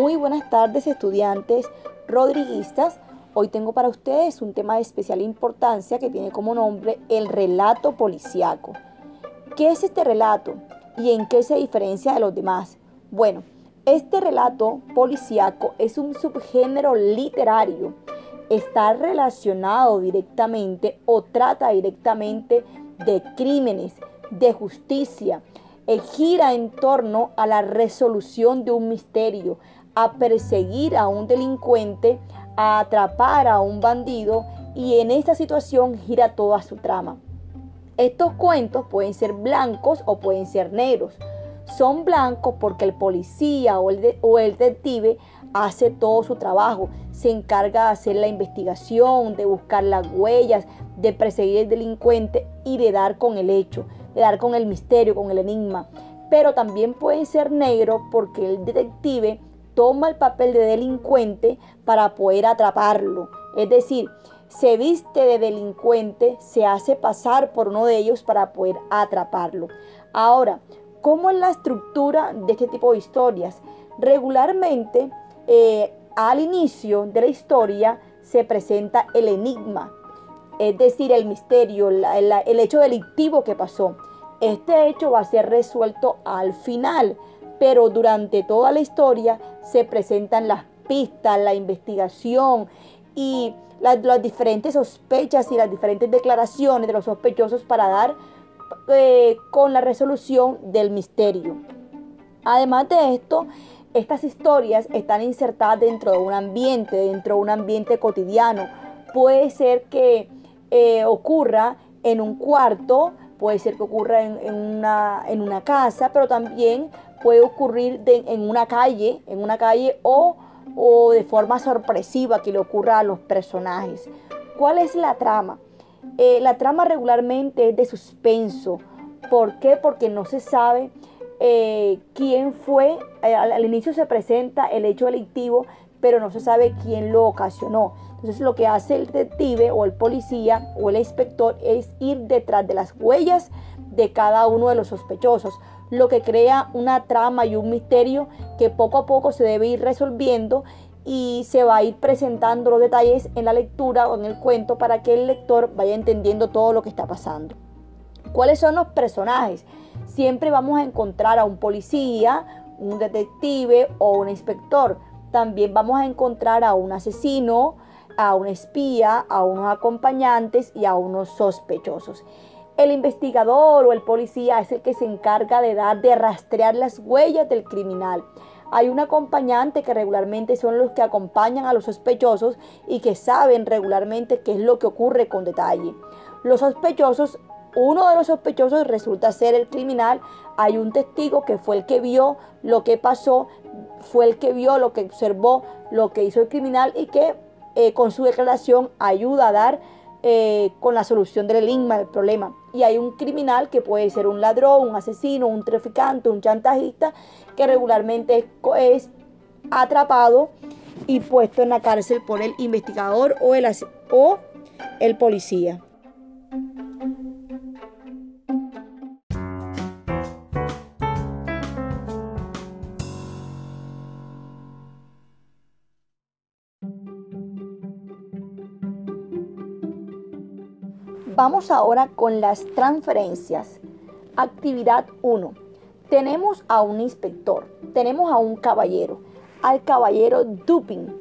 Muy buenas tardes estudiantes rodriguistas. Hoy tengo para ustedes un tema de especial importancia que tiene como nombre el relato policiaco. ¿Qué es este relato y en qué se diferencia de los demás? Bueno, este relato policiaco es un subgénero literario. Está relacionado directamente o trata directamente de crímenes, de justicia, gira en torno a la resolución de un misterio, a perseguir a un delincuente, a atrapar a un bandido y en esta situación gira toda su trama. Estos cuentos pueden ser blancos o pueden ser negros. Son blancos porque el policía o el, o el detective hace todo su trabajo, se encarga de hacer la investigación, de buscar las huellas, de perseguir al delincuente y de dar con el hecho, de dar con el misterio, con el enigma. Pero también pueden ser negros porque el detective toma el papel de delincuente para poder atraparlo. Es decir, se viste de delincuente, se hace pasar por uno de ellos para poder atraparlo. Ahora, ¿cómo es la estructura de este tipo de historias? Regularmente, eh, al inicio de la historia se presenta el enigma, es decir, el misterio, el hecho delictivo que pasó. Este hecho va a ser resuelto al final, pero durante toda la historia se presentan las pistas, la investigación y las, diferentes sospechas y las diferentes declaraciones de los sospechosos para dar eh, con la resolución del misterio. Además de esto, estas historias están insertadas dentro de un ambiente, dentro de un ambiente cotidiano. Puede ser que eh, ocurra en un cuarto, puede ser que ocurra en, una, en una, casa, pero también puede ocurrir en una calle, en una calle o, o de forma sorpresiva que le ocurra a los personajes. ¿Cuál es la trama? Eh, la trama regularmente es de suspenso. ¿Por qué? Porque no se sabe eh, quién fue. al, al inicio se presenta el hecho delictivo, pero no se sabe quién lo ocasionó. Entonces lo que hace el detective o el policía o el inspector es ir detrás de las huellas de cada uno de los sospechosos, lo que crea una trama y un misterio que poco a poco se debe ir resolviendo y se va a ir presentando los detalles en la lectura o en el cuento para que el lector vaya entendiendo todo lo que está pasando. ¿Cuáles son los personajes? Siempre vamos a encontrar a un policía, un detective o un inspector. También vamos a encontrar a un asesino, a un espía, a unos acompañantes y a unos sospechosos. El investigador o el policía es el que se encarga de dar, de rastrear las huellas del criminal. Hay un acompañante que regularmente son los que acompañan a los sospechosos y que saben regularmente qué es lo que ocurre con detalle. Los sospechosos, uno de los sospechosos resulta ser el criminal. Hay un testigo que fue el que vio lo que pasó, fue el que vio lo que observó, lo que hizo el criminal y que eh, con su declaración ayuda a dar eh, con la solución del enigma, del problema. Y hay un criminal que puede ser un ladrón, un asesino, un traficante, un chantajista, que regularmente es atrapado y puesto en la cárcel por el investigador o el, o el policía. Vamos ahora con las transferencias. Actividad 1. Tenemos a un inspector, tenemos a un caballero, al caballero Dupin.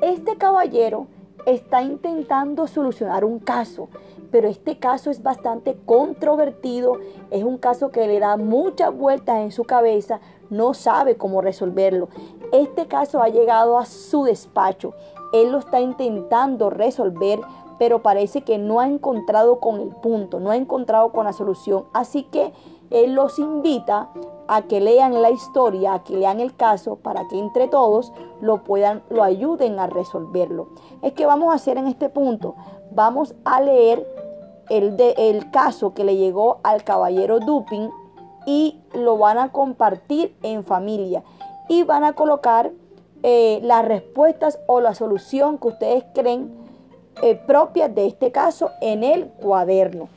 Este caballero está intentando solucionar un caso, pero este caso es bastante controvertido, es un caso que le da muchas vueltas en su cabeza, no sabe cómo resolverlo. Este caso ha llegado a su despacho, él lo está intentando resolver pero parece que no ha encontrado con el punto, no ha encontrado con la solución. Así que él los invita a que lean la historia, a que lean el caso, para que entre todos lo puedan, lo ayuden a resolverlo. Es que vamos a hacer en este punto, vamos a leer el, de, el caso que le llegó al caballero Dupin y lo van a compartir en familia y van a colocar eh, las respuestas o la solución que ustedes creen eh, propias de este caso en el cuaderno.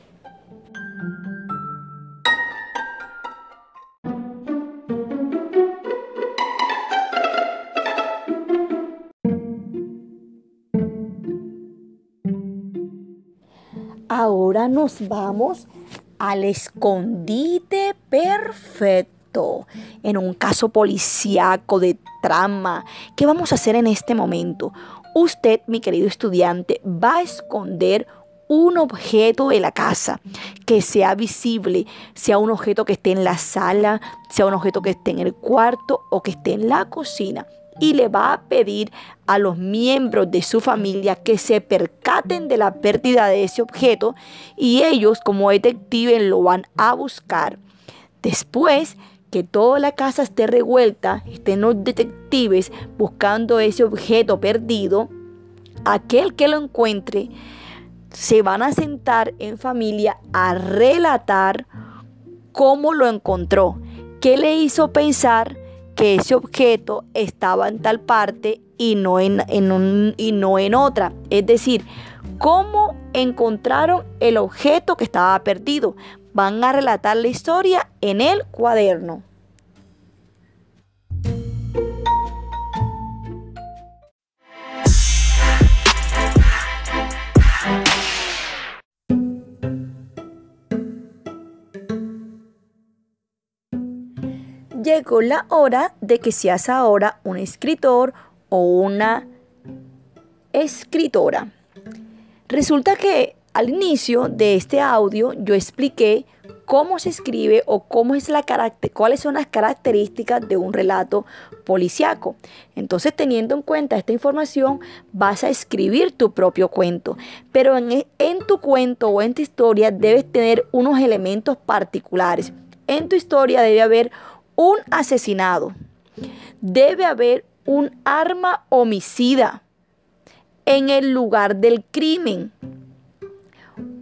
Ahora nos vamos al escondite perfecto. En un caso policíaco de trama, ¿qué vamos a hacer en este momento? Usted, mi querido estudiante, va a esconder un objeto de la casa que sea visible, sea un objeto que esté en la sala, sea un objeto que esté en el cuarto o que esté en la cocina. Y le va a pedir a los miembros de su familia que se percaten de la pérdida de ese objeto y ellos como detectives lo van a buscar. Después que toda la casa esté revuelta, estén los detectives buscando ese objeto perdido, aquel que lo encuentre se van a sentar en familia a relatar cómo lo encontró, qué le hizo pensar que ese objeto estaba en tal parte y no en, y no en otra. Es decir, cómo encontraron el objeto que estaba perdido. Van a relatar la historia en el cuaderno. llegó la hora de que seas ahora un escritor o una escritora. Resulta que al inicio de este audio yo expliqué cómo se escribe o cómo es la cuáles son las características de un relato policiaco. Entonces, teniendo en cuenta esta información, vas a escribir tu propio cuento. Pero en, en tu cuento o en tu historia debes tener unos elementos particulares. En tu historia debe haber un asesinado. Debe haber un arma homicida en el lugar del crimen.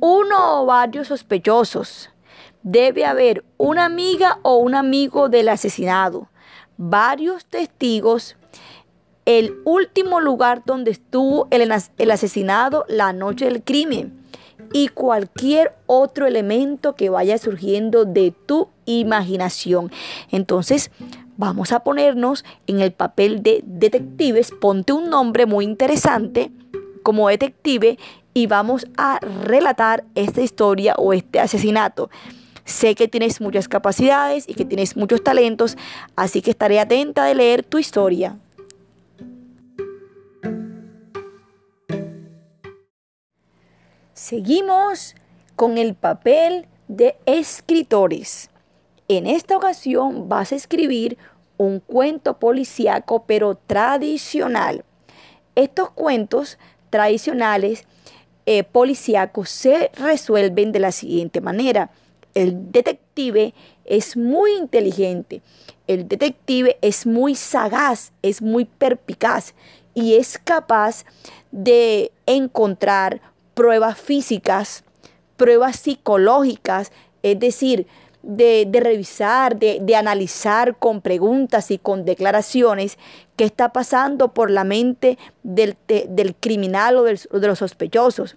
Uno o varios sospechosos. Debe haber una amiga o un amigo del asesinado. Varios testigos. El último lugar donde estuvo el, el asesinado la noche del crimen y cualquier otro elemento que vaya surgiendo de tu imaginación. Entonces, vamos a ponernos en el papel de detectives. Ponte un nombre muy interesante como detective y vamos a relatar esta historia o este asesinato. Sé que tienes muchas capacidades y que tienes muchos talentos, así que estaré atenta de leer tu historia. Seguimos con el papel de escritores. En esta ocasión vas a escribir un cuento policíaco pero tradicional. Estos cuentos tradicionales eh, policíacos se resuelven de la siguiente manera. El detective es muy inteligente, el detective es muy sagaz, es muy perpicaz y es capaz de encontrar pruebas físicas, pruebas psicológicas, es decir, de, revisar, de, analizar con preguntas y con declaraciones qué está pasando por la mente del, criminal o, o de los sospechosos.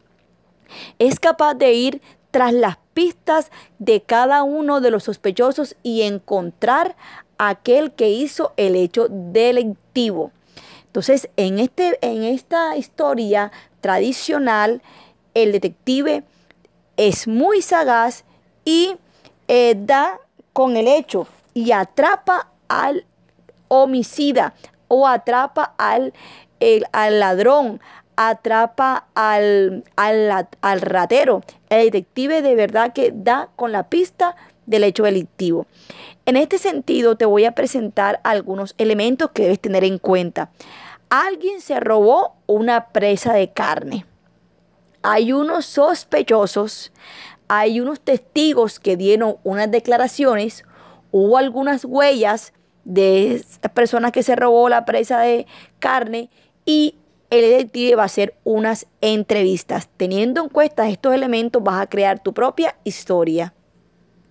Es capaz de ir tras las pistas de cada uno de los sospechosos y encontrar aquel que hizo el hecho delictivo. Entonces, en, este, en esta historia tradicional, el detective es muy sagaz y eh, da con el hecho y atrapa al homicida o atrapa al, al ladrón, atrapa al, al, ratero. El detective de verdad que da con la pista del hecho delictivo. En este sentido te voy a presentar algunos elementos que debes tener en cuenta. Alguien se robó una presa de carne hay unos sospechosos, hay unos testigos que dieron unas declaraciones, hubo algunas huellas de personas que se robó la presa de carne y el detective va a hacer unas entrevistas. Teniendo en cuenta estos elementos vas a crear tu propia historia.